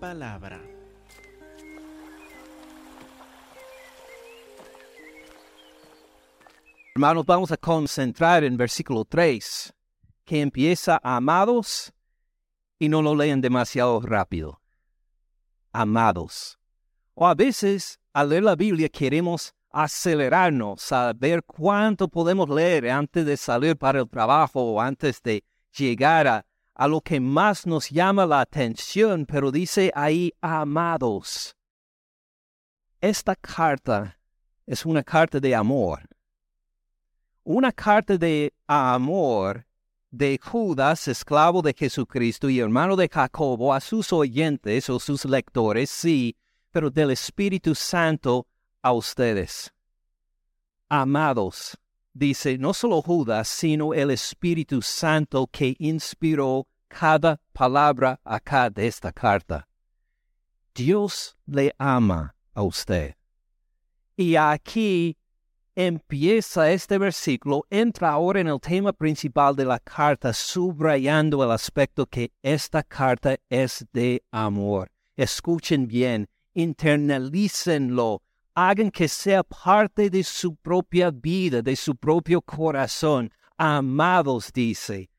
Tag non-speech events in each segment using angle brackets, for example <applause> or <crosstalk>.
palabra. Hermanos, vamos a concentrar en versículo 3, que empieza amados y no lo lean demasiado rápido. Amados. O a veces, al leer la Biblia, queremos acelerarnos a ver cuánto podemos leer antes de salir para el trabajo o antes de llegar a, a lo que más nos llama la atención, pero dice ahí, amados. Esta carta es una carta de amor. Una carta de amor de Judas, esclavo de Jesucristo y hermano de Jacobo, a sus oyentes o sus lectores, sí, pero del Espíritu Santo a ustedes. Amados, dice no solo Judas, sino el Espíritu Santo que inspiró cada palabra acá de esta carta. Dios le ama a usted. Y aquí empieza este versículo, entra ahora en el tema principal de la carta, subrayando el aspecto que esta carta es de amor. Escuchen bien, internalícenlo, hagan que sea parte de su propia vida, de su propio corazón. Amados, dice,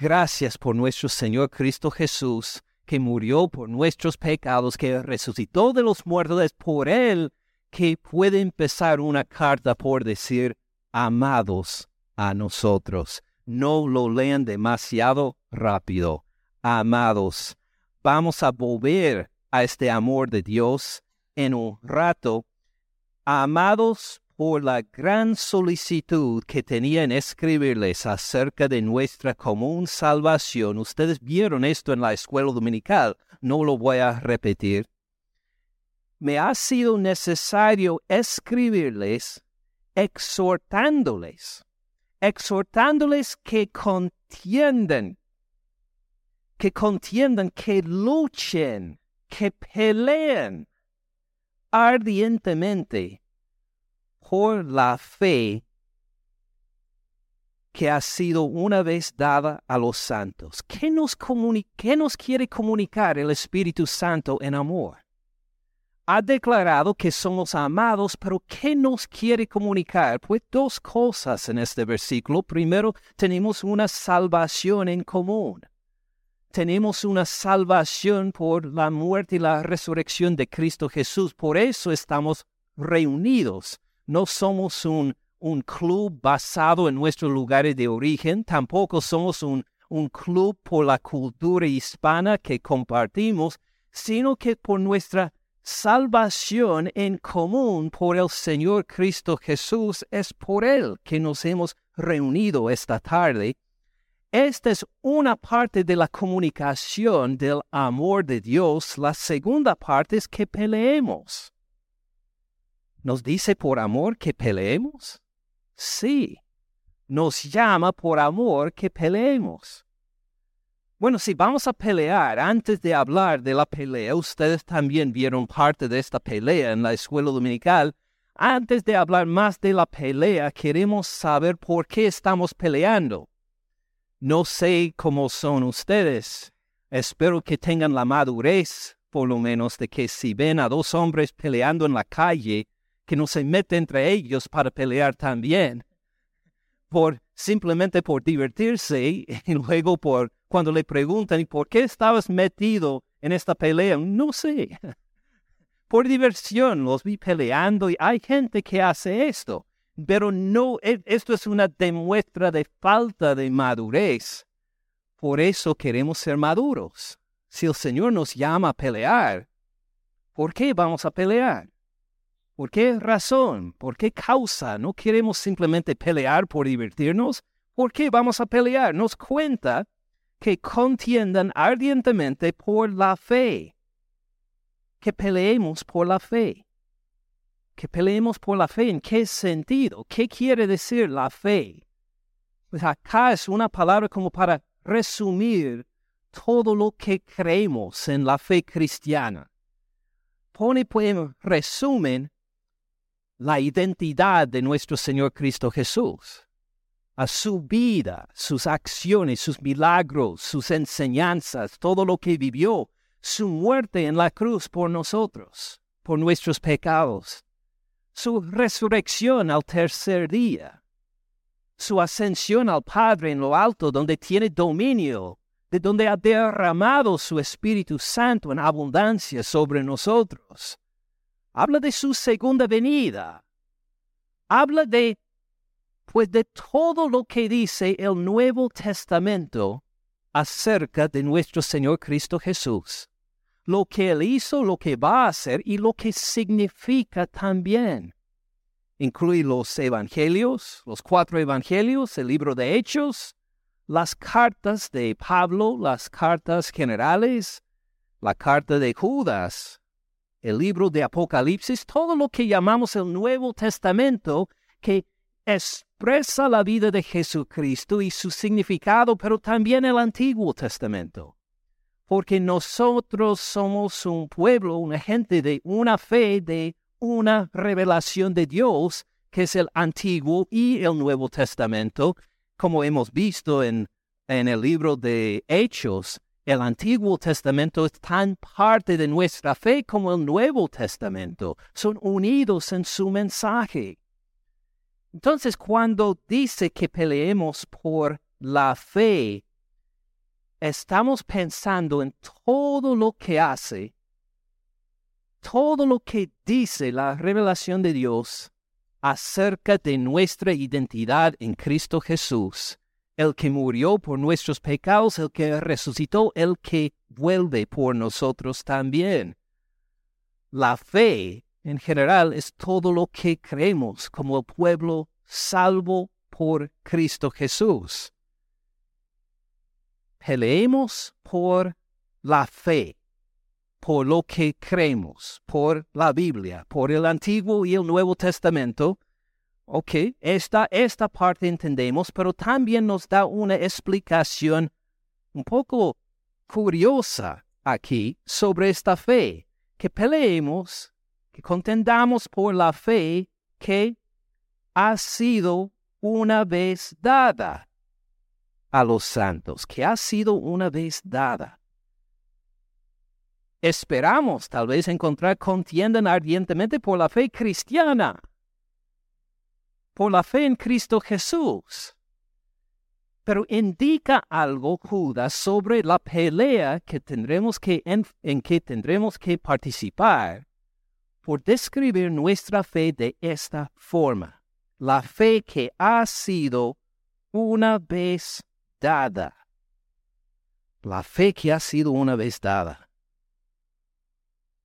gracias por nuestro Señor Cristo Jesús, que murió por nuestros pecados, que resucitó de los muertos, por Él que puede empezar una carta por decir, amados a nosotros. No lo lean demasiado rápido. Amados, vamos a volver a este amor de Dios en un rato. Amados por la gran solicitud que tenía en escribirles acerca de nuestra común salvación. Ustedes vieron esto en la escuela dominical, no lo voy a repetir me ha sido necesario escribirles exhortándoles, exhortándoles que contiendan, que contiendan, que luchen, que peleen ardientemente por la fe que ha sido una vez dada a los santos. ¿Qué nos, ¿Qué nos quiere comunicar el Espíritu Santo en amor? ha declarado que somos amados, pero ¿qué nos quiere comunicar? Pues dos cosas en este versículo. Primero, tenemos una salvación en común. Tenemos una salvación por la muerte y la resurrección de Cristo Jesús. Por eso estamos reunidos. No somos un, un club basado en nuestros lugares de origen, tampoco somos un, un club por la cultura hispana que compartimos, sino que por nuestra salvación en común por el Señor Cristo Jesús es por Él que nos hemos reunido esta tarde. Esta es una parte de la comunicación del amor de Dios. La segunda parte es que peleemos. ¿Nos dice por amor que peleemos? Sí. Nos llama por amor que peleemos. Bueno, si vamos a pelear, antes de hablar de la pelea, ustedes también vieron parte de esta pelea en la escuela dominical. Antes de hablar más de la pelea, queremos saber por qué estamos peleando. No sé cómo son ustedes. Espero que tengan la madurez, por lo menos, de que si ven a dos hombres peleando en la calle, que no se meten entre ellos para pelear también. Por simplemente por divertirse <laughs> y luego por cuando le preguntan, ¿y por qué estabas metido en esta pelea? No sé. <laughs> Por diversión los vi peleando y hay gente que hace esto, pero no, e, esto es una demuestra de falta de madurez. Por eso queremos ser maduros. Si el Señor nos llama a pelear, ¿por qué vamos a pelear? ¿Por qué razón? ¿Por qué causa? No queremos simplemente pelear por divertirnos. ¿Por qué vamos a pelear? Nos cuenta que contiendan ardientemente por la fe. Que peleemos por la fe. Que peleemos por la fe. ¿En qué sentido? ¿Qué quiere decir la fe? Pues acá es una palabra como para resumir todo lo que creemos en la fe cristiana. Pone pues en resumen la identidad de nuestro Señor Cristo Jesús a su vida, sus acciones, sus milagros, sus enseñanzas, todo lo que vivió, su muerte en la cruz por nosotros, por nuestros pecados, su resurrección al tercer día, su ascensión al Padre en lo alto, donde tiene dominio, de donde ha derramado su Espíritu Santo en abundancia sobre nosotros. Habla de su segunda venida. Habla de, pues, de todo lo que dice el Nuevo Testamento acerca de nuestro Señor Cristo Jesús, lo que Él hizo, lo que va a hacer y lo que significa también. Incluye los evangelios, los cuatro evangelios, el libro de Hechos, las cartas de Pablo, las cartas generales, la carta de Judas, el libro de Apocalipsis, todo lo que llamamos el Nuevo Testamento que expresa la vida de Jesucristo y su significado, pero también el Antiguo Testamento. Porque nosotros somos un pueblo, una gente de una fe, de una revelación de Dios, que es el Antiguo y el Nuevo Testamento, como hemos visto en, en el libro de Hechos. El Antiguo Testamento es tan parte de nuestra fe como el Nuevo Testamento. Son unidos en su mensaje. Entonces, cuando dice que peleemos por la fe, estamos pensando en todo lo que hace, todo lo que dice la revelación de Dios acerca de nuestra identidad en Cristo Jesús, el que murió por nuestros pecados, el que resucitó, el que vuelve por nosotros también. La fe en general es todo lo que creemos como el pueblo salvo por Cristo Jesús. Peleemos por la fe, por lo que creemos, por la Biblia, por el Antiguo y el Nuevo Testamento. Ok, esta, esta parte entendemos, pero también nos da una explicación un poco curiosa aquí sobre esta fe, que peleemos que contendamos por la fe que ha sido una vez dada a los santos, que ha sido una vez dada. Esperamos tal vez encontrar contiendan ardientemente por la fe cristiana, por la fe en Cristo Jesús. Pero indica algo Judas sobre la pelea que tendremos que en, en que tendremos que participar por describir nuestra fe de esta forma, la fe que ha sido una vez dada. La fe que ha sido una vez dada.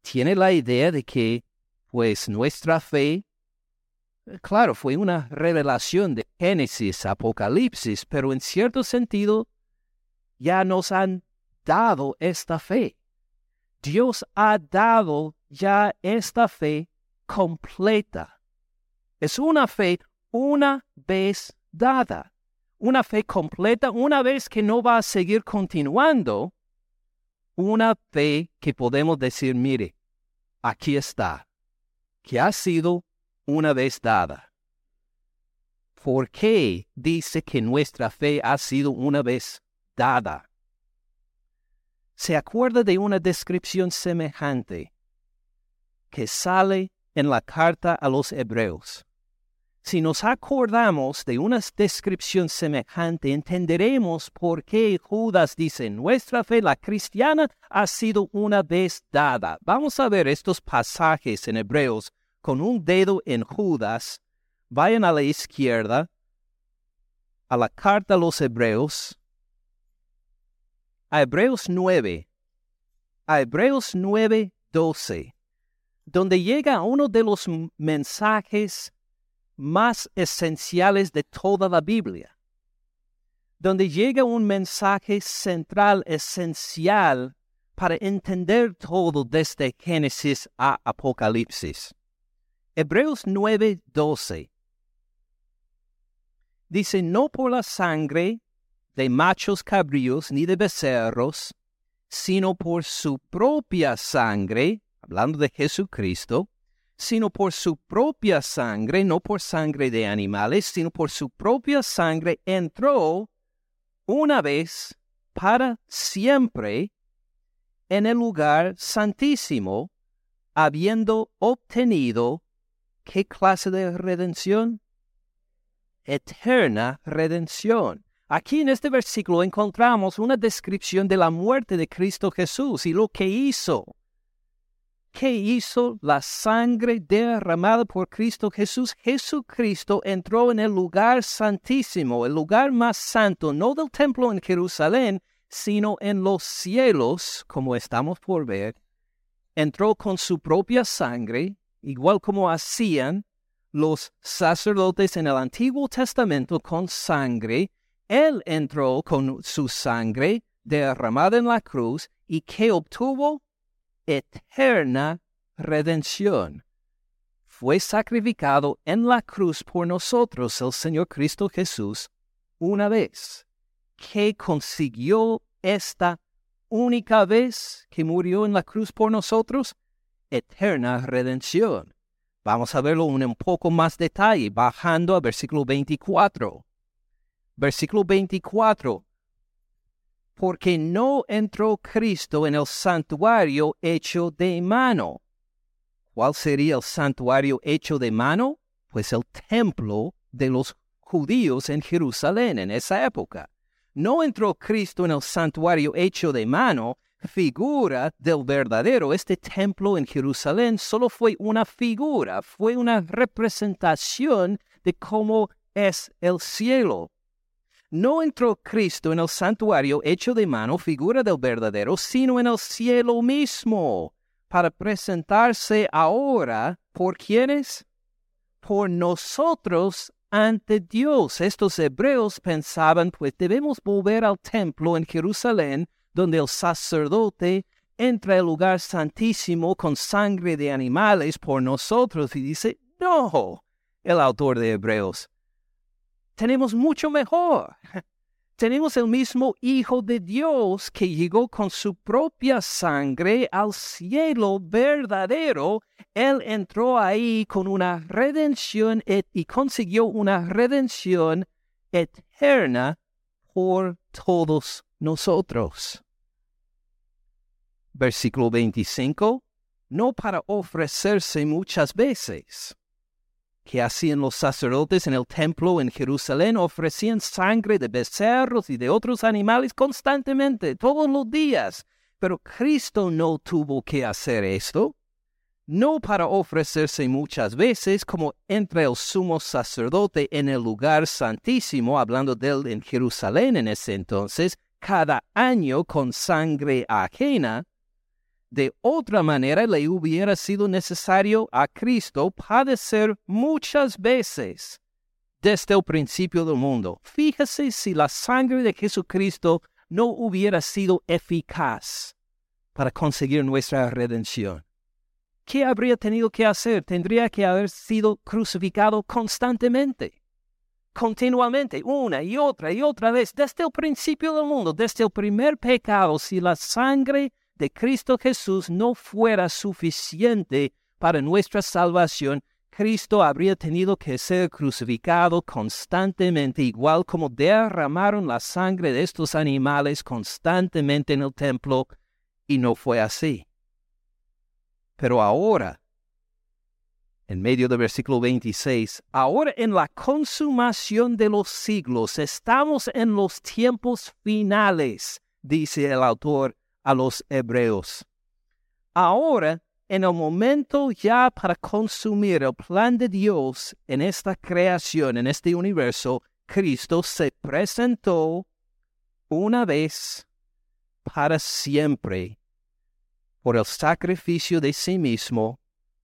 Tiene la idea de que, pues nuestra fe, claro, fue una revelación de Génesis, Apocalipsis, pero en cierto sentido ya nos han dado esta fe. Dios ha dado ya esta fe completa. Es una fe una vez dada, una fe completa, una vez que no va a seguir continuando, una fe que podemos decir, mire, aquí está, que ha sido una vez dada. ¿Por qué dice que nuestra fe ha sido una vez dada? se acuerda de una descripción semejante que sale en la carta a los hebreos. Si nos acordamos de una descripción semejante, entenderemos por qué Judas dice, nuestra fe, la cristiana, ha sido una vez dada. Vamos a ver estos pasajes en Hebreos con un dedo en Judas. Vayan a la izquierda, a la carta a los Hebreos, a Hebreos 9, a Hebreos 9, 12, donde llega uno de los mensajes más esenciales de toda la Biblia, donde llega un mensaje central, esencial, para entender todo desde Génesis a Apocalipsis. Hebreos 9, 12. Dice, no por la sangre de machos cabríos ni de becerros, sino por su propia sangre, hablando de Jesucristo, sino por su propia sangre, no por sangre de animales, sino por su propia sangre entró una vez para siempre en el lugar santísimo, habiendo obtenido ¿qué clase de redención? Eterna redención. Aquí en este versículo encontramos una descripción de la muerte de Cristo Jesús y lo que hizo. ¿Qué hizo la sangre derramada por Cristo Jesús? Jesucristo entró en el lugar santísimo, el lugar más santo, no del templo en Jerusalén, sino en los cielos, como estamos por ver. Entró con su propia sangre, igual como hacían los sacerdotes en el Antiguo Testamento con sangre. Él entró con su sangre derramada en la cruz y que obtuvo eterna redención. Fue sacrificado en la cruz por nosotros el Señor Cristo Jesús una vez, que consiguió esta única vez que murió en la cruz por nosotros, eterna redención. Vamos a verlo en un poco más detalle, bajando a versículo 24. Versículo 24 porque no entró Cristo en el santuario hecho de mano. ¿Cuál sería el santuario hecho de mano? Pues el templo de los judíos en Jerusalén en esa época. No entró Cristo en el santuario hecho de mano, figura del verdadero. Este templo en Jerusalén solo fue una figura, fue una representación de cómo es el cielo no entró Cristo en el santuario hecho de mano, figura del verdadero, sino en el cielo mismo, para presentarse ahora por quienes? Por nosotros ante Dios. Estos hebreos pensaban, pues debemos volver al templo en Jerusalén, donde el sacerdote entra al lugar santísimo con sangre de animales por nosotros. Y dice, no, el autor de Hebreos, tenemos mucho mejor. <laughs> Tenemos el mismo Hijo de Dios que llegó con su propia sangre al cielo verdadero. Él entró ahí con una redención y consiguió una redención eterna por todos nosotros. Versículo 25. No para ofrecerse muchas veces que hacían los sacerdotes en el templo en Jerusalén ofrecían sangre de becerros y de otros animales constantemente, todos los días. Pero Cristo no tuvo que hacer esto, no para ofrecerse muchas veces como entre el sumo sacerdote en el lugar santísimo, hablando de él en Jerusalén en ese entonces, cada año con sangre ajena, de otra manera le hubiera sido necesario a Cristo padecer muchas veces desde el principio del mundo. Fíjese si la sangre de Jesucristo no hubiera sido eficaz para conseguir nuestra redención. ¿Qué habría tenido que hacer? Tendría que haber sido crucificado constantemente, continuamente, una y otra y otra vez, desde el principio del mundo, desde el primer pecado. Si la sangre de Cristo Jesús no fuera suficiente para nuestra salvación, Cristo habría tenido que ser crucificado constantemente, igual como derramaron la sangre de estos animales constantemente en el templo, y no fue así. Pero ahora, en medio del versículo 26, ahora en la consumación de los siglos, estamos en los tiempos finales, dice el autor a los hebreos. Ahora, en el momento ya para consumir el plan de Dios en esta creación, en este universo, Cristo se presentó una vez para siempre por el sacrificio de sí mismo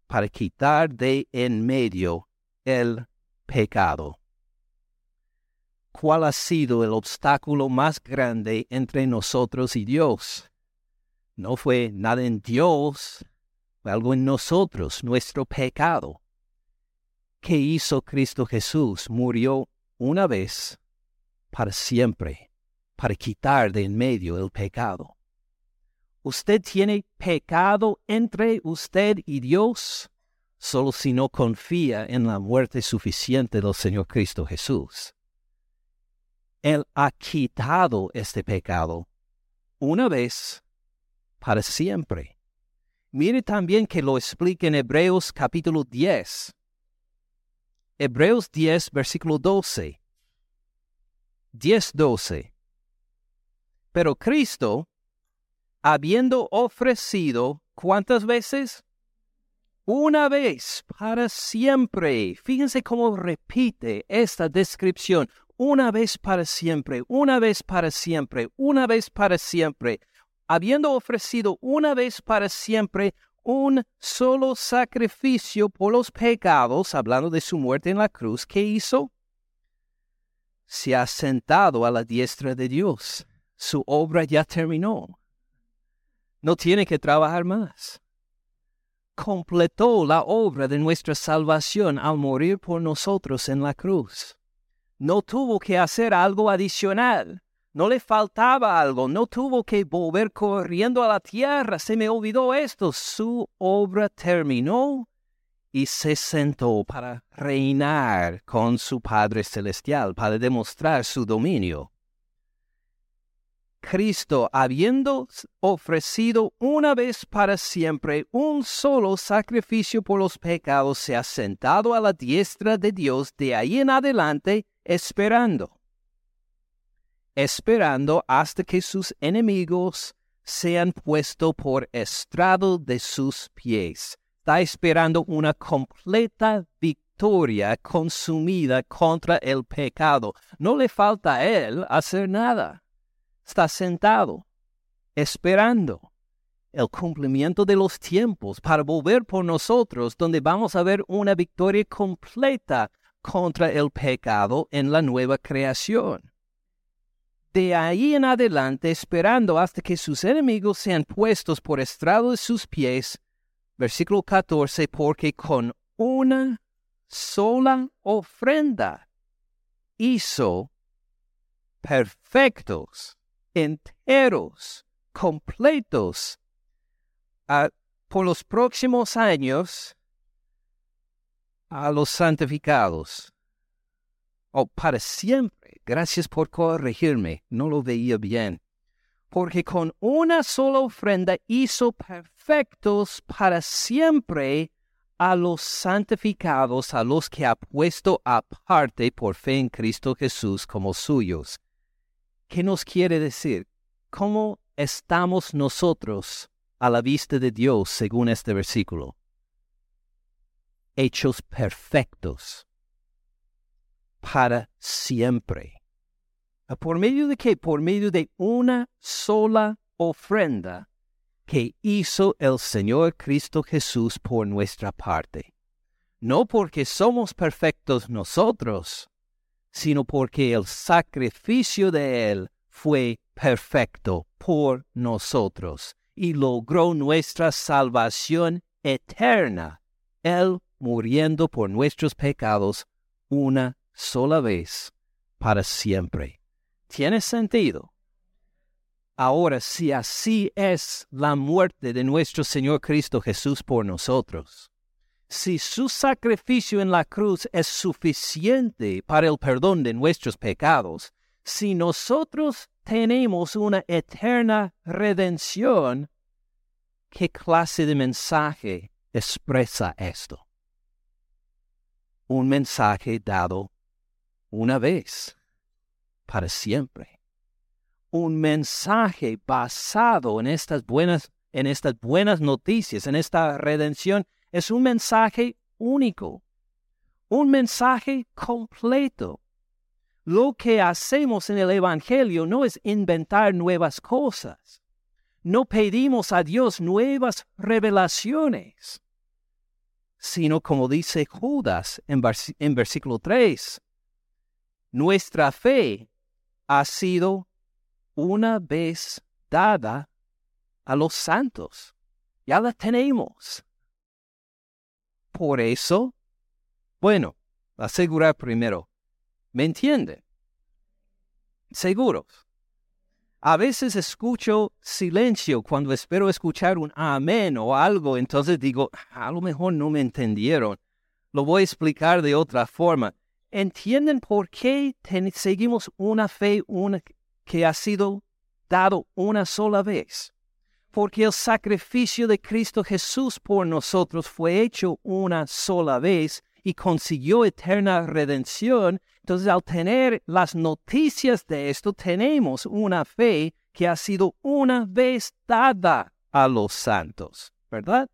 para quitar de en medio el pecado. ¿Cuál ha sido el obstáculo más grande entre nosotros y Dios? No fue nada en Dios, fue algo en nosotros, nuestro pecado. ¿Qué hizo Cristo Jesús? Murió una vez para siempre, para quitar de en medio el pecado. ¿Usted tiene pecado entre usted y Dios? Solo si no confía en la muerte suficiente del Señor Cristo Jesús. Él ha quitado este pecado una vez para siempre. Mire también que lo explica en Hebreos capítulo 10. Hebreos 10, versículo 12. 10, 12. Pero Cristo, habiendo ofrecido, ¿cuántas veces? Una vez para siempre. Fíjense cómo repite esta descripción. Una vez para siempre, una vez para siempre, una vez para siempre habiendo ofrecido una vez para siempre un solo sacrificio por los pecados, hablando de su muerte en la cruz, ¿qué hizo? Se ha sentado a la diestra de Dios. Su obra ya terminó. No tiene que trabajar más. Completó la obra de nuestra salvación al morir por nosotros en la cruz. No tuvo que hacer algo adicional no le faltaba algo, no tuvo que volver corriendo a la tierra, se me olvidó esto. Su obra terminó y se sentó para reinar con su Padre Celestial, para demostrar su dominio. Cristo, habiendo ofrecido una vez para siempre un solo sacrificio por los pecados, se ha sentado a la diestra de Dios de ahí en adelante, esperando esperando hasta que sus enemigos sean puestos por estrado de sus pies. Está esperando una completa victoria consumida contra el pecado. No le falta a él hacer nada. Está sentado, esperando el cumplimiento de los tiempos para volver por nosotros, donde vamos a ver una victoria completa contra el pecado en la nueva creación de ahí en adelante esperando hasta que sus enemigos sean puestos por estrado de sus pies. Versículo 14, porque con una sola ofrenda hizo perfectos, enteros, completos, por los próximos años a los santificados, o para siempre Gracias por corregirme, no lo veía bien. Porque con una sola ofrenda hizo perfectos para siempre a los santificados, a los que ha puesto aparte por fe en Cristo Jesús como suyos. ¿Qué nos quiere decir? ¿Cómo estamos nosotros a la vista de Dios según este versículo? Hechos perfectos para siempre. ¿Por medio de qué? Por medio de una sola ofrenda que hizo el Señor Cristo Jesús por nuestra parte. No porque somos perfectos nosotros, sino porque el sacrificio de Él fue perfecto por nosotros y logró nuestra salvación eterna, Él muriendo por nuestros pecados una sola vez para siempre. ¿Tiene sentido? Ahora, si así es la muerte de nuestro Señor Cristo Jesús por nosotros, si su sacrificio en la cruz es suficiente para el perdón de nuestros pecados, si nosotros tenemos una eterna redención, ¿qué clase de mensaje expresa esto? Un mensaje dado una vez, para siempre. Un mensaje basado en estas buenas, en estas buenas noticias, en esta redención, es un mensaje único, un mensaje completo. Lo que hacemos en el Evangelio no es inventar nuevas cosas. No pedimos a Dios nuevas revelaciones, sino como dice Judas en, en versículo 3, nuestra fe ha sido una vez dada a los santos. Ya la tenemos. Por eso, bueno, asegurar primero. ¿Me entiende? Seguros. A veces escucho silencio cuando espero escuchar un amén o algo, entonces digo, a lo mejor no me entendieron. Lo voy a explicar de otra forma entienden por qué seguimos una fe que ha sido dado una sola vez. porque el sacrificio de Cristo Jesús por nosotros fue hecho una sola vez y consiguió eterna redención. Entonces, al tener las noticias de esto, tenemos una fe que ha sido una vez dada a los santos, ¿verdad?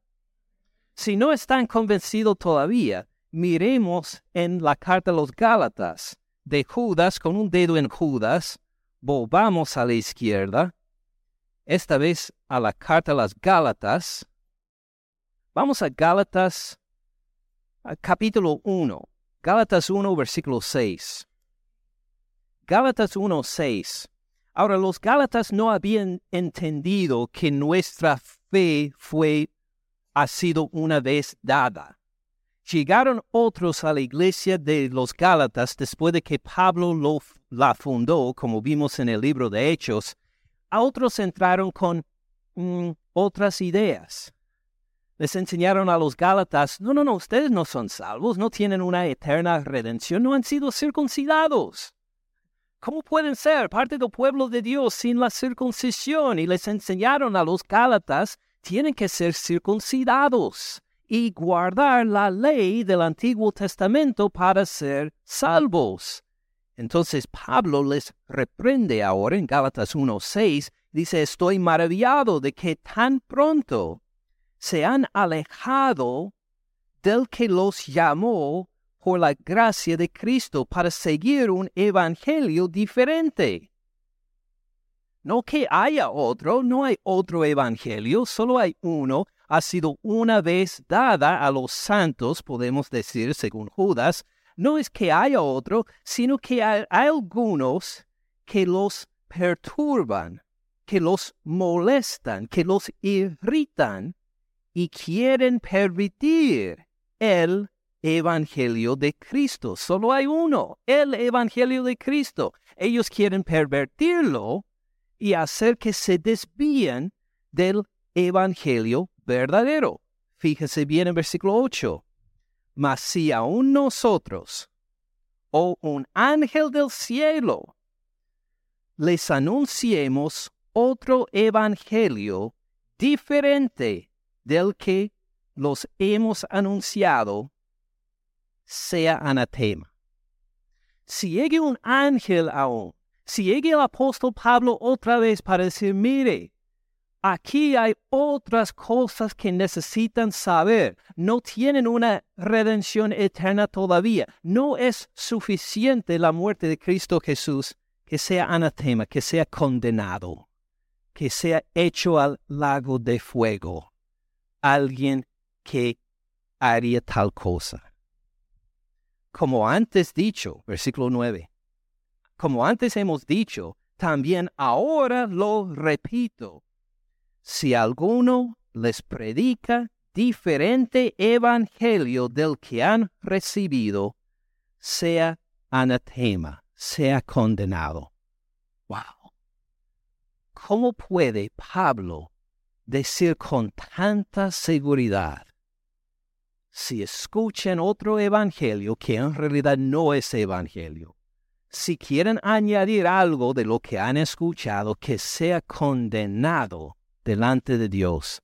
Si no están convencidos todavía, miremos en la carta a los Gálatas de Judas con un dedo en Judas, volvamos a la izquierda, esta vez a la carta a las Gálatas. Vamos a Gálatas capítulo 1, Gálatas 1, versículo 6. Gálatas 1, 6. Ahora, los Gálatas no habían entendido que nuestra fe fue, ha sido una vez dada. Llegaron otros a la iglesia de los Gálatas después de que Pablo lo, la fundó, como vimos en el libro de Hechos. A otros entraron con mm, otras ideas les enseñaron a los Gálatas, no, no, no, ustedes no son salvos, no tienen una eterna redención, no han sido circuncidados. ¿Cómo pueden ser parte del pueblo de Dios sin la circuncisión? Y les enseñaron a los Gálatas, tienen que ser circuncidados y guardar la ley del Antiguo Testamento para ser salvos. Entonces Pablo les reprende ahora en Gálatas 1.6, dice, estoy maravillado de que tan pronto se han alejado del que los llamó por la gracia de Cristo para seguir un evangelio diferente. No que haya otro, no hay otro evangelio, solo hay uno, ha sido una vez dada a los santos, podemos decir, según Judas, no es que haya otro, sino que hay, algunos que los perturban, que los molestan, que los irritan y quieren permitir el Evangelio de Cristo. Solo hay uno, el Evangelio de Cristo. Ellos quieren pervertirlo y hacer que se desvíen del Evangelio verdadero. Fíjese bien en versículo 8. Mas si aún nosotros, o un ángel del cielo, les anunciemos otro evangelio diferente del que los hemos anunciado sea anatema. Si llegue un ángel aún, si llegue el apóstol Pablo otra vez para decir, mire, aquí hay otras cosas que necesitan saber, no tienen una redención eterna todavía, no es suficiente la muerte de Cristo Jesús que sea anatema, que sea condenado, que sea hecho al lago de fuego. Alguien que haría tal cosa. Como antes dicho, versículo 9, como antes hemos dicho, también ahora lo repito, si alguno les predica diferente evangelio del que han recibido, sea anatema, sea condenado. Wow. ¿Cómo puede Pablo decir con tanta seguridad, si escuchan otro evangelio que en realidad no es evangelio, si quieren añadir algo de lo que han escuchado que sea condenado delante de Dios,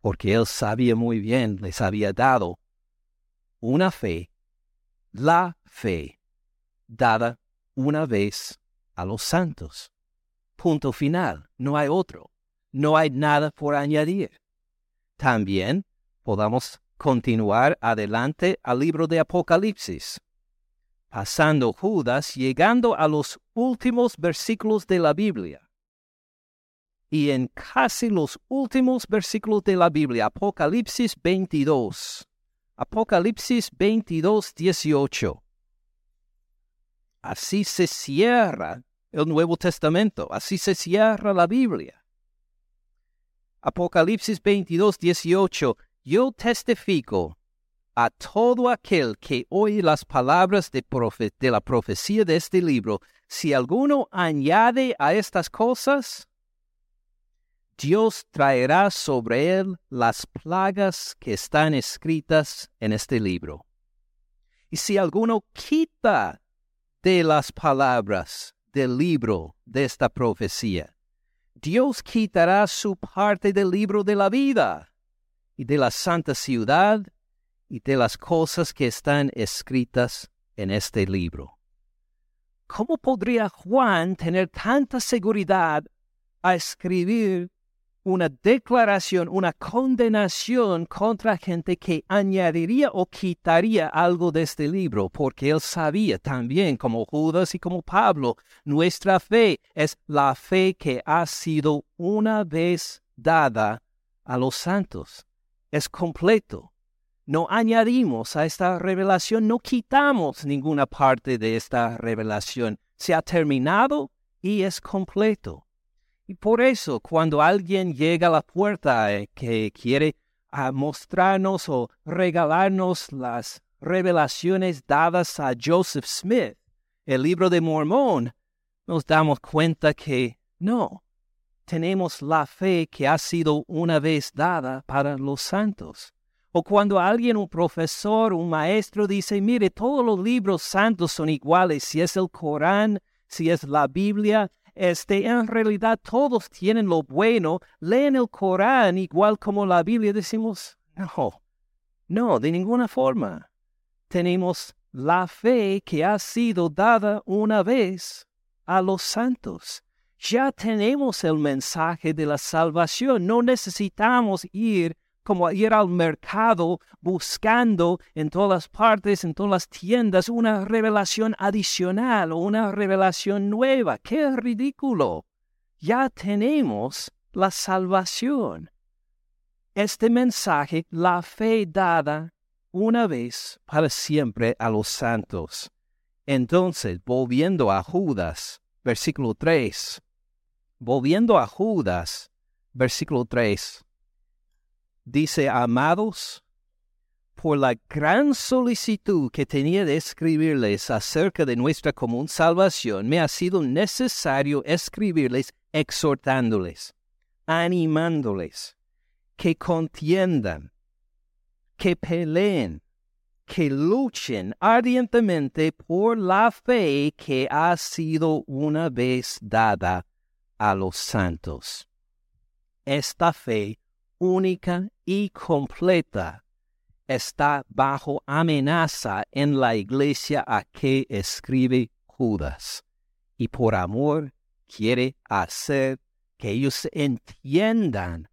porque Él sabía muy bien, les había dado una fe, la fe, dada una vez a los santos. Punto final, no hay otro no hay nada por añadir. También podamos continuar adelante al libro de Apocalipsis, pasando Judas, llegando a los últimos versículos de la Biblia. Y en casi los últimos versículos de la Biblia, Apocalipsis 22, Apocalipsis 22, 18. Así se cierra el Nuevo Testamento, así se cierra la Biblia. Apocalipsis 22, 18, yo testifico a todo aquel que oye las palabras de, de, la profecía de este libro, si alguno añade a estas cosas, Dios traerá sobre él las plagas que están escritas en este libro. Y si alguno quita de las palabras del libro de esta profecía, Dios quitará su parte del libro de la vida y de la santa ciudad y de las cosas que están escritas en este libro. ¿Cómo podría Juan tener tanta seguridad a escribir una declaración, una condenación contra gente que añadiría o quitaría algo de este libro, porque él sabía también, como Judas y como Pablo, nuestra fe es la fe que ha sido una vez dada a los santos. Es completo. No añadimos a esta revelación, no quitamos ninguna parte de esta revelación. Se ha terminado y es completo. Y por eso, cuando alguien llega a la puerta eh, que quiere ah, mostrarnos o regalarnos las revelaciones dadas a Joseph Smith, el libro de Mormón, nos damos cuenta que no, tenemos la fe que ha sido una vez dada para los santos. O cuando alguien, un profesor, un maestro dice, mire, todos los libros santos son iguales, si es el Corán, si es la Biblia, este, en realidad todos tienen lo bueno, leen el Corán igual como la Biblia, decimos, no, no, de ninguna forma. Tenemos la fe que ha sido dada una vez a los santos. Ya tenemos el mensaje de la salvación, no necesitamos ir como ir al mercado buscando en todas partes, en todas las tiendas, una revelación adicional o una revelación nueva. ¡Qué ridículo! Ya tenemos la salvación. Este mensaje, la fe dada una vez para siempre a los santos. Entonces, volviendo a Judas, versículo 3. Volviendo a Judas, versículo 3 dice, amados, por la gran solicitud que tenía de escribirles acerca de nuestra común salvación, me ha sido necesario escribirles exhortándoles, animándoles, que contiendan, que peleen, que luchen ardientemente por la fe que ha sido una vez dada a los santos. Esta fe única y completa está bajo amenaza en la iglesia a que escribe Judas. Y por amor quiere hacer que ellos entiendan.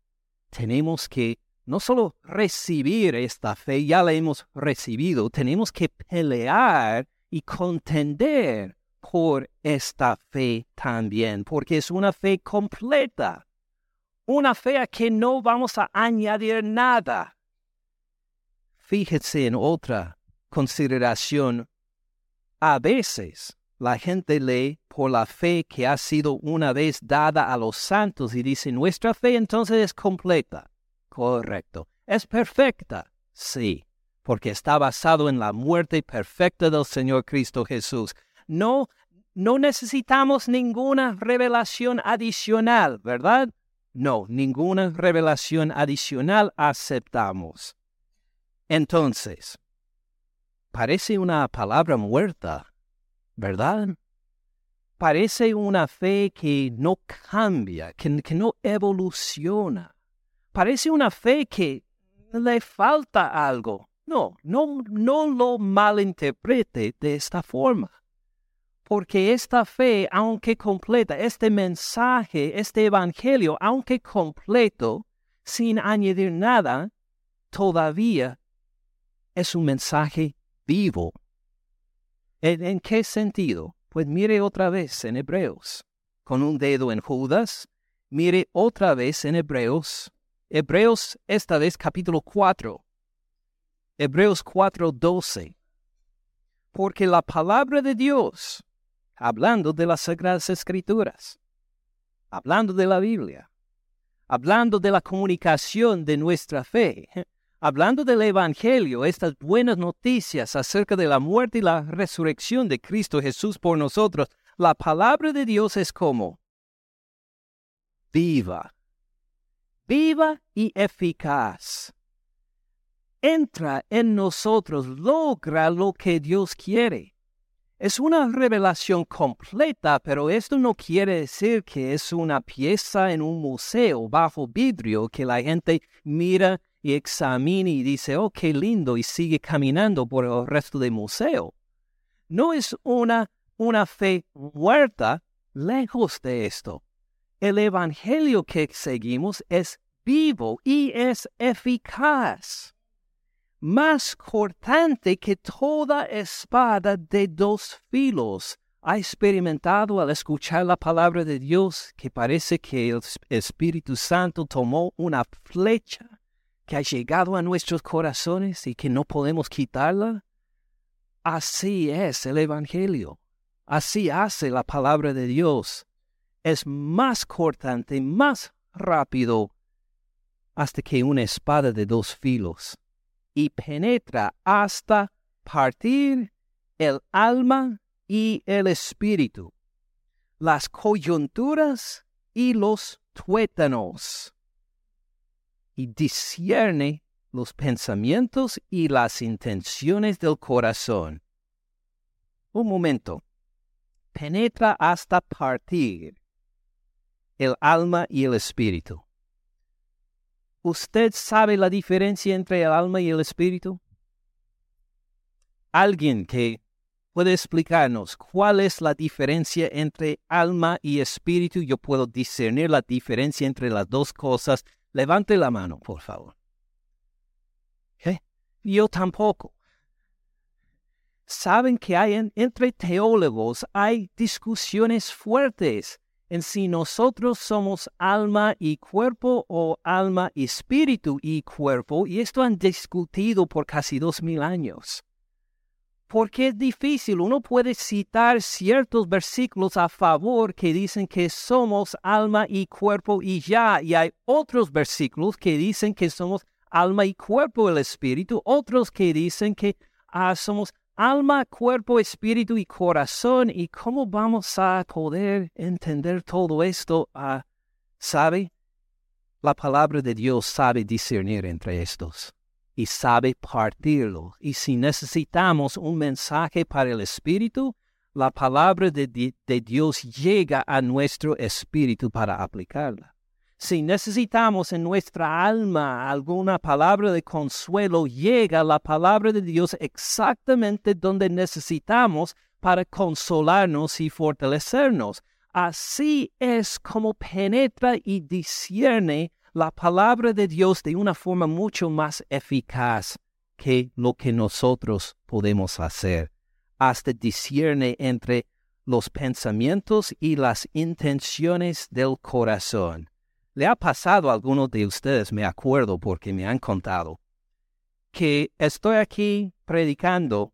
Tenemos que no solo recibir esta fe, ya la hemos recibido, tenemos que pelear y contender por esta fe también, porque es una fe completa una fe a que no vamos a añadir nada. Fíjese en otra consideración. A veces la gente lee por la fe que ha sido una vez dada a los santos y dice, nuestra fe entonces es completa. Correcto. ¿Es perfecta? Sí, porque está basado en la muerte perfecta del Señor Cristo Jesús. No, no necesitamos ninguna revelación adicional, ¿verdad? No, ninguna revelación adicional aceptamos. Entonces, parece una palabra muerta, ¿verdad? Parece una fe que no cambia, que, no evoluciona. Parece una fe que le falta algo. No, no, no lo malinterprete de esta forma porque esta fe, aunque completa, este mensaje, este evangelio, aunque completo, sin añadir nada, todavía es un mensaje vivo. ¿En, qué sentido? Pues mire otra vez en Hebreos, con un dedo en Judas, mire otra vez en Hebreos, Hebreos esta vez capítulo 4, Hebreos 4, 12. Porque la palabra de Dios hablando de las Sagradas Escrituras, hablando de la Biblia, hablando de la comunicación de nuestra fe, hablando del Evangelio, estas buenas noticias acerca de la muerte y la resurrección de Cristo Jesús por nosotros, la palabra de Dios es como viva, viva y eficaz. Entra en nosotros, logra lo que Dios quiere Es una revelación completa, pero esto no quiere decir que es una pieza en un museo bajo vidrio que la gente mira y examina y dice, oh, qué lindo, y sigue caminando por el resto del museo. No es una, una fe muerta, lejos de esto. El Evangelio que seguimos es vivo y es eficaz más cortante que toda espada de dos filos. ¿Ha experimentado al escuchar la palabra de Dios que parece que el Espíritu Santo tomó una flecha que ha llegado a nuestros corazones y que no podemos quitarla? Así es el Evangelio. Así hace la palabra de Dios. Es más cortante, más rápido, hasta que una espada de dos filos y penetra hasta partir el alma y el espíritu, las coyunturas y los tuétanos, y discierne los pensamientos y las intenciones del corazón. Un momento. Penetra hasta partir el alma y el espíritu. ¿Usted sabe la diferencia entre el alma y el espíritu? Alguien que puede explicarnos cuál es la diferencia entre alma y espíritu. Yo puedo discernir la diferencia entre las dos cosas. Levante la mano, por favor. Yo tampoco. Saben que hay entre teólogos hay discusiones fuertes en si nosotros somos alma y cuerpo o alma y espíritu y cuerpo, y esto han discutido por casi dos mil años. Porque es difícil, uno puede citar ciertos versículos a favor que dicen que somos alma y cuerpo y ya, y hay otros versículos que dicen que somos alma y cuerpo el espíritu, otros que dicen que ah, somos alma, cuerpo, espíritu y corazón. ¿Y cómo vamos a poder entender todo esto? Ah, ¿Sabe? La palabra de Dios sabe discernir entre estos y sabe partirlo. Y si necesitamos un mensaje para el espíritu, la palabra de, de Dios llega a nuestro espíritu para aplicarla. Si necesitamos en nuestra alma alguna palabra de consuelo, llega la palabra de Dios exactamente donde necesitamos para consolarnos y fortalecernos. Así es como penetra y discierne la palabra de Dios de una forma mucho más eficaz que lo que nosotros podemos hacer. Hasta discierne entre los pensamientos y las intenciones del corazón. Le ha pasado a algunos de ustedes, me acuerdo porque me han contado, que estoy aquí predicando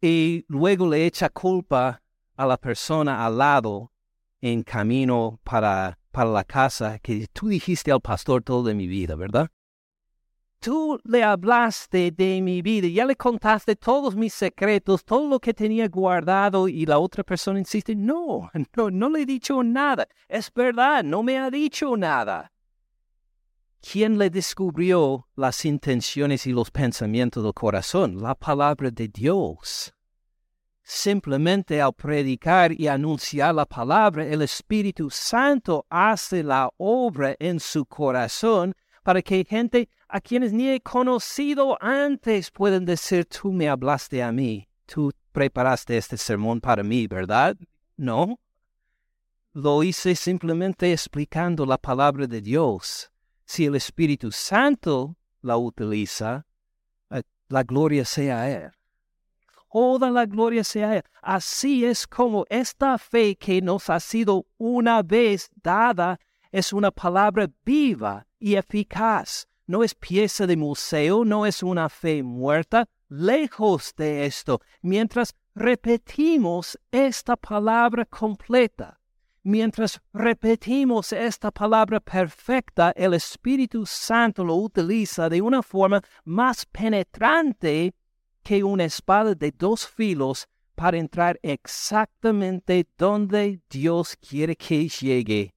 y luego le echa culpa a la persona al lado en camino para, para la casa que tú dijiste al pastor todo de mi vida, ¿verdad? Tú le hablaste de mi vida, ya le contaste todos mis secretos, todo lo que tenía guardado y la otra persona insiste, no, <laughs> no, no le he dicho nada. Es verdad, no me ha dicho nada. ¿Quién le descubrió las intenciones y los pensamientos del corazón? La palabra de Dios. Simplemente al predicar y anunciar la palabra, el Espíritu Santo hace la obra en su corazón para que gente a quienes ni he conocido antes pueden decir, tú me hablaste a mí, tú preparaste este sermón para mí, ¿verdad? No. Lo hice simplemente explicando la palabra de Dios. Si el Espíritu Santo la utiliza, eh, la gloria sea a Él. Toda la gloria sea a Él. Así es como esta fe que nos ha sido una vez dada es una palabra viva y eficaz. No es pieza de museo, no es una fe muerta. Lejos de esto, mientras repetimos esta palabra completa, mientras repetimos esta palabra perfecta, el Espíritu Santo lo utiliza de una forma más penetrante que una espada de dos filos para entrar exactamente donde Dios quiere que llegue,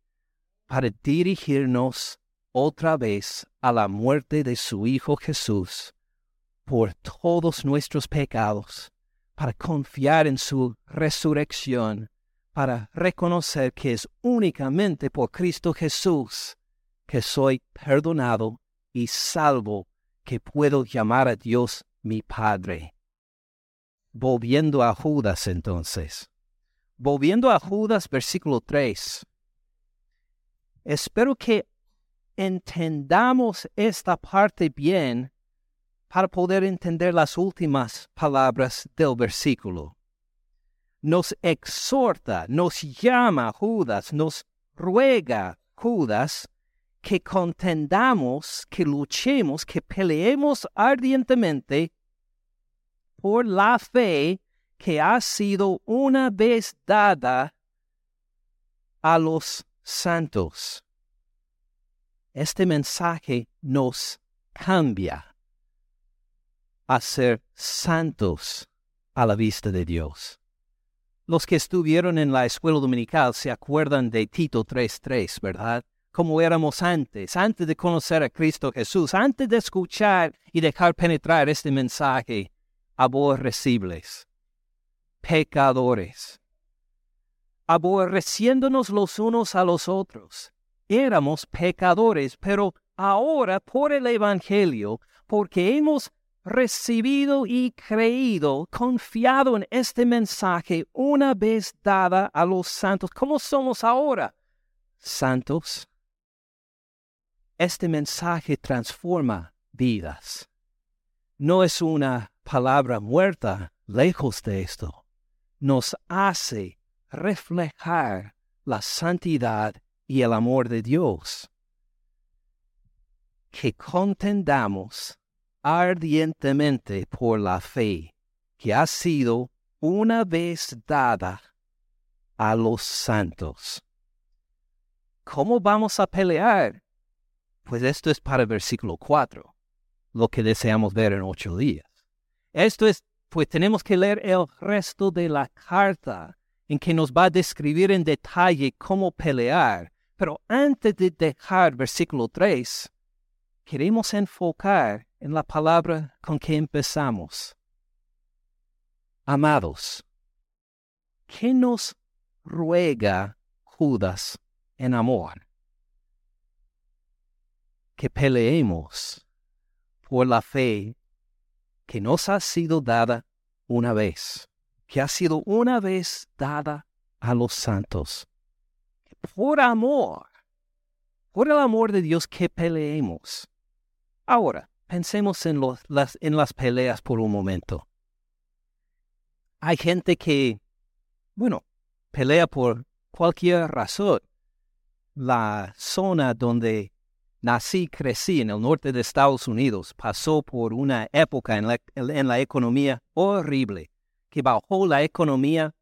para dirigirnos otra vez a la muerte de su Hijo Jesús por todos nuestros pecados, para confiar en su resurrección, para reconocer que es únicamente por Cristo Jesús que soy perdonado y salvo, que puedo llamar a Dios mi Padre. Volviendo a Judas entonces. Volviendo a Judas versículo 3. Espero que entendamos esta parte bien para poder entender las últimas palabras del versículo. Nos exhorta, nos llama Judas, nos ruega Judas que contendamos, que luchemos, que peleemos ardientemente por la fe que ha sido una vez dada a los santos. Este mensaje nos cambia a ser santos a la vista de Dios. Los que estuvieron en la escuela dominical se acuerdan de Tito 3.3, ¿verdad? Como éramos antes, antes de conocer a Cristo Jesús, antes de escuchar y dejar penetrar este mensaje, aborrecibles, pecadores, aborreciéndonos los unos a los otros. Éramos pecadores, pero ahora por el Evangelio, porque hemos recibido y creído, confiado en este mensaje una vez dada a los santos. ¿Cómo somos ahora? Santos. Este mensaje transforma vidas. No es una palabra muerta, lejos de esto. Nos hace reflejar la santidad y el amor de Dios. Que contendamos ardientemente por la fe que ha sido una vez dada a los santos. ¿Cómo vamos a pelear? Pues esto es para el versículo 4, lo que deseamos ver en ocho días. Esto es, pues tenemos que leer el resto de la carta en que nos va a describir en detalle cómo pelear. Pero antes de dejar versículo 3, queremos enfocar en la palabra con que empezamos. Amados, ¿qué nos ruega Judas en amor? Que peleemos por la fe que nos ha sido dada una vez, que ha sido una vez dada a los santos. Por amor, por el amor de Dios que peleemos. Ahora, pensemos en, las, en las peleas por un momento. Hay gente que, bueno, pelea por cualquier razón. La zona donde nací, crecí en el norte de Estados Unidos, pasó por una época en la, en la economía horrible, que bajó la economía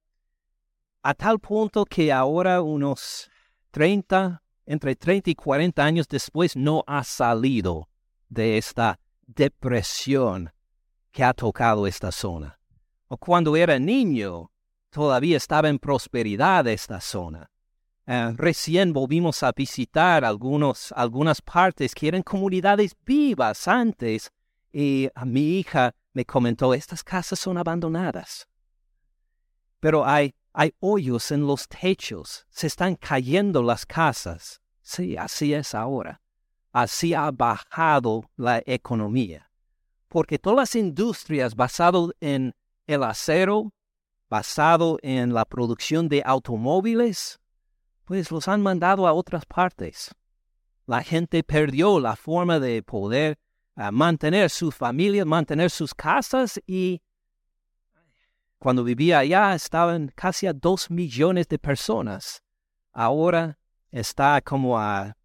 a tal punto que ahora unos 30, entre 30 y 40 años después no ha salido de esta depresión que ha tocado esta zona. O cuando era niño, todavía estaba en prosperidad esta zona. Eh, recién volvimos a visitar algunos, algunas partes que eran comunidades vivas antes y a mi hija me comentó, estas casas son abandonadas. Pero hay, hay hoyos en los techos, se están cayendo las casas. Sí, así es ahora así ha bajado la economía. Porque todas las industrias basadas en el acero, basado en la producción de automóviles, pues los han mandado a otras partes. La gente perdió la forma de poder ah, mantener su familia, mantener sus casas y cuando vivía allá estaban casi a dos millones de personas. Ahora está como a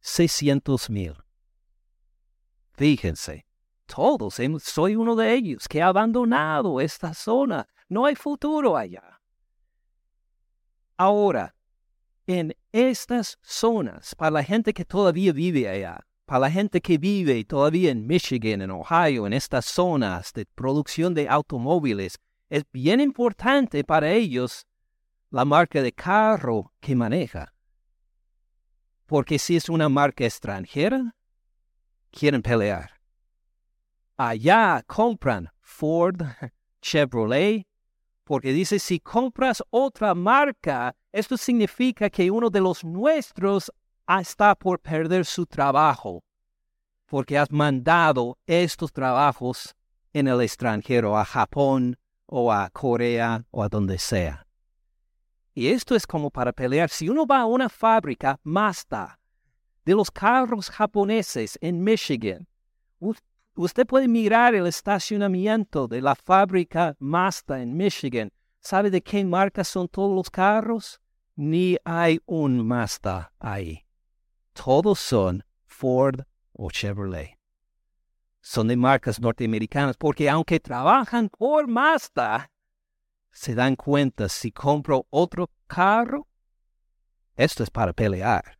600 mil. Fíjense, todos soy uno de ellos que ha abandonado esta zona. No hay futuro allá. Ahora, en estas zonas, para la gente que todavía vive allá, para la gente que vive todavía en Michigan, en Ohio, en estas zonas de producción de automóviles, es bien importante para ellos la marca de carro que maneja. Porque si es una marca extranjera, quieren pelear. Allá compran Ford, Chevrolet, porque dice, si compras otra marca, esto significa que uno de los nuestros está por perder su trabajo, porque has mandado estos trabajos en el extranjero, a Japón o a Corea o a donde sea. Y esto es como para pelear. Si uno va a una fábrica Mazda de los carros japoneses en Michigan, usted puede mirar el estacionamiento de la fábrica Mazda en Michigan. ¿Sabe de qué marca son todos los carros? Ni hay un Mazda ahí. Todos son Ford o Chevrolet. Son de marcas norteamericanas porque aunque trabajan por Mazda, se dan cuenta si compro otro carro, esto es para pelear.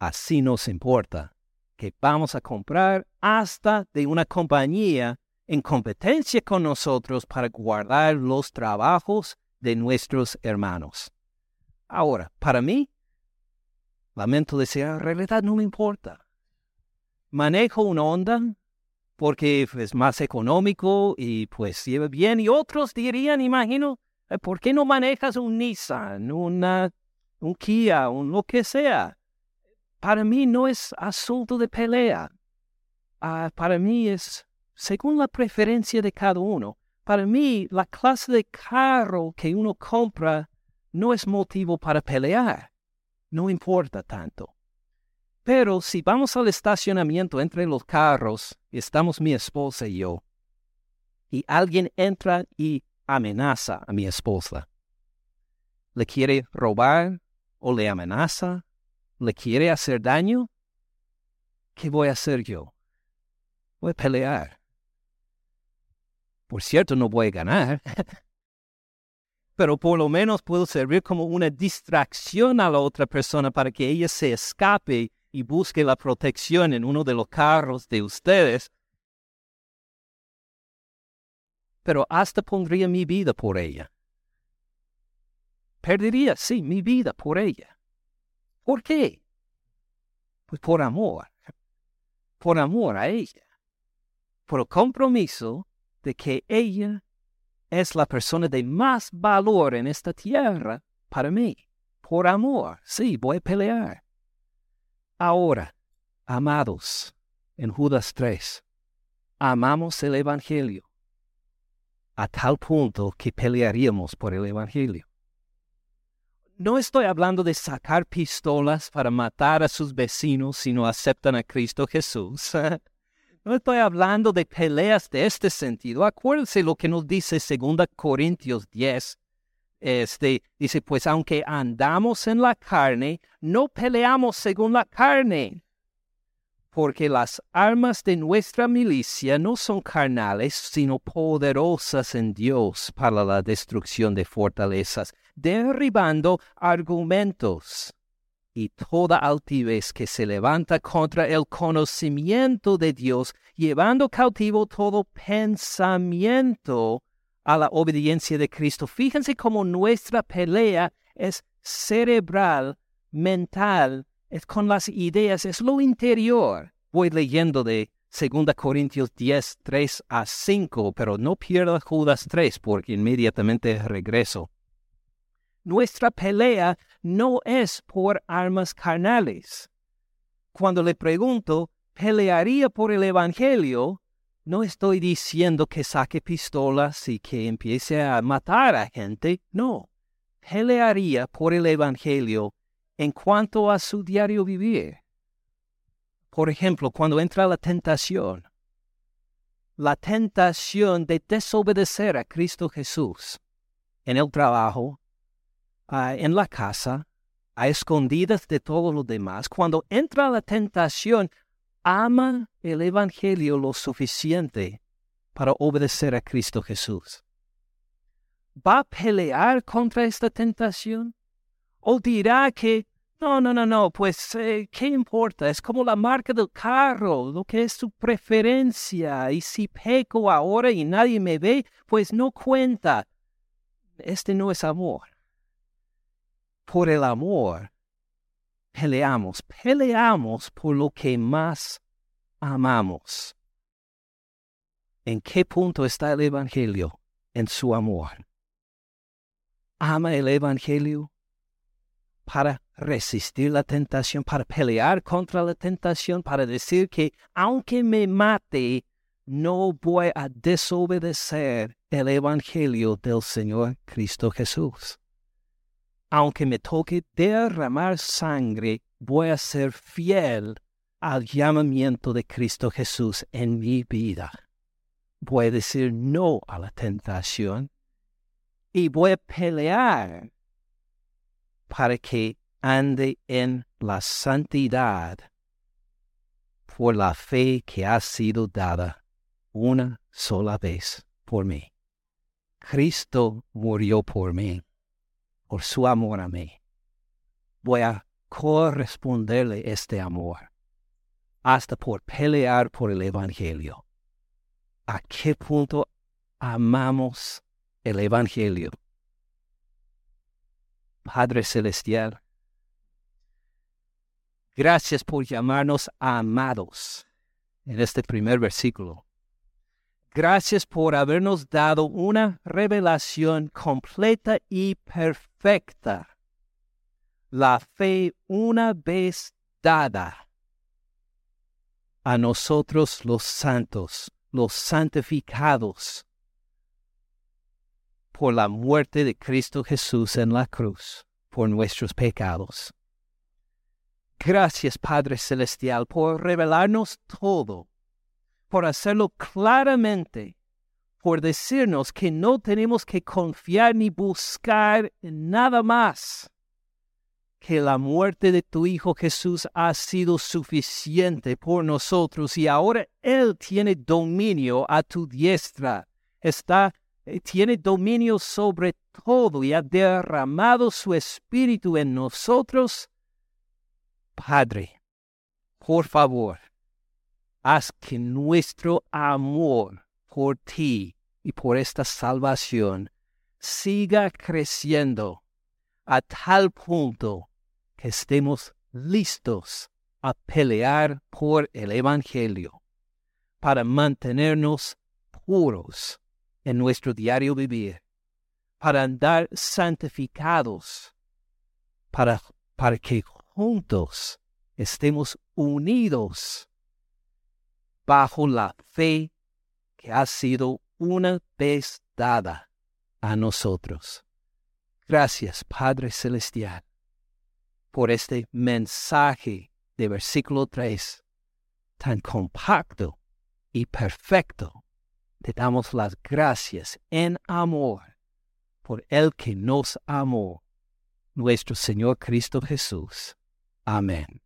Así nos importa que vamos a comprar hasta de una compañía en competencia con nosotros para guardar los trabajos de nuestros hermanos. Ahora, para mí, lamento decir, en realidad no me importa. Manejo un Honda porque es más económico y pues lleva bien. Y otros dirían, imagino, ¿por qué no manejas un Nissan, una, un Kia, un lo que sea? Para mí no es asunto de pelea. Ah, para mí es según la preferencia de cada uno. Para mí, la clase de carro que uno compra no es motivo para pelear. No importa tanto. Pero si vamos al estacionamiento entre los carros, estamos mi esposa y yo, y alguien entra y amenaza a mi esposa, le quiere robar o le amenaza, le quiere hacer daño, ¿qué voy a hacer yo? Voy a pelear. Por cierto, no voy a ganar, <laughs> pero por lo menos puedo servir como una distracción a la otra persona para que ella se escape y busque la protección en uno de los carros de ustedes, pero hasta pondría mi vida por ella. Perdería, sí, mi vida por ella. ¿Por qué? Pues por amor. Por amor a ella. Por el compromiso de que ella es la persona de más valor en esta tierra para mí. Por amor, sí, voy a pelear. Ahora, amados, en Judas 3, amamos el Evangelio a tal punto que pelearíamos por el Evangelio. No estoy hablando de sacar pistolas para matar a sus vecinos si no aceptan a Cristo Jesús. <laughs> No estoy hablando de peleas de este sentido. Acuérdense lo que nos dice 2 Corintios 10, este, dice, pues aunque andamos en la carne, no peleamos según la carne, porque las armas de nuestra milicia no son carnales, sino poderosas en Dios para la destrucción de fortalezas, derribando argumentos y toda altivez que se levanta contra el conocimiento de Dios, llevando cautivo todo pensamiento a la obediencia de Cristo. Fíjense cómo nuestra pelea es cerebral, mental, es con las ideas, es lo interior. Voy leyendo de 2 Corintios 10, 3 a 5, pero no pierda Judas 3 porque inmediatamente regreso. Nuestra pelea no es por armas carnales. Cuando le pregunto, ¿pelearía por el Evangelio? No estoy diciendo que saque pistolas y que empiece a matar a gente, no. Pelearía por el Evangelio en cuanto a su diario vivir. Por ejemplo, cuando entra la tentación, la tentación de desobedecer a Cristo Jesús en el trabajo, ah, en la casa, a escondidas de todos los demás, cuando entra la tentación, ama el Evangelio lo suficiente para obedecer a Cristo Jesús? ¿Va a pelear contra esta tentación? ¿O dirá que, no, no, no, no, pues, eh, ¿qué importa? Es como la marca del carro, lo que es su preferencia, y si peco ahora y nadie me ve, pues no cuenta. Este no es amor. Por el amor peleamos, peleamos por lo que más amamos. ¿En qué punto está el Evangelio en su amor. Ama el Evangelio para resistir la tentación, para pelear contra la tentación, para decir que aunque me mate, no voy a desobedecer el Evangelio del Señor Cristo Jesús. Aunque me toque derramar sangre, voy a ser fiel al llamamiento de Cristo Jesús en mi vida. Voy a decir no a la tentación y voy a pelear para que ande en la santidad por la fe que ha sido dada una sola vez por mí. Cristo murió por mí, por su amor a mí. Voy a corresponderle este amor, hasta por pelear por el Evangelio. ¿A qué punto amamos el Evangelio? Padre Celestial, gracias por llamarnos amados en este primer versículo. Gracias por habernos dado una revelación completa y perfecta. La fe una vez dada a nosotros los santos, los santificados, por la muerte de Cristo Jesús en la cruz, por nuestros pecados. Gracias Padre Celestial por revelarnos todo, por hacerlo claramente, por decirnos que no tenemos que confiar ni buscar en nada más, que la muerte de tu Hijo Jesús ha sido suficiente por nosotros y ahora Él tiene dominio a tu diestra, está eh, tiene dominio sobre todo y ha derramado su espíritu en nosotros, Padre, por favor, haz que nuestro amor por ti y por esta salvación siga creciendo a tal punto que estemos listos a pelear por el Evangelio para mantenernos puros en nuestro diario vivir, para andar santificados, para, para que juntos estemos unidos bajo la fe que ha sido una vez dada a nosotros. Gracias, Padre Celestial, por este mensaje de versículo 3 tan compacto y perfecto te damos las gracias en amor por el que nos amó, nuestro Señor Cristo Jesús. Amén.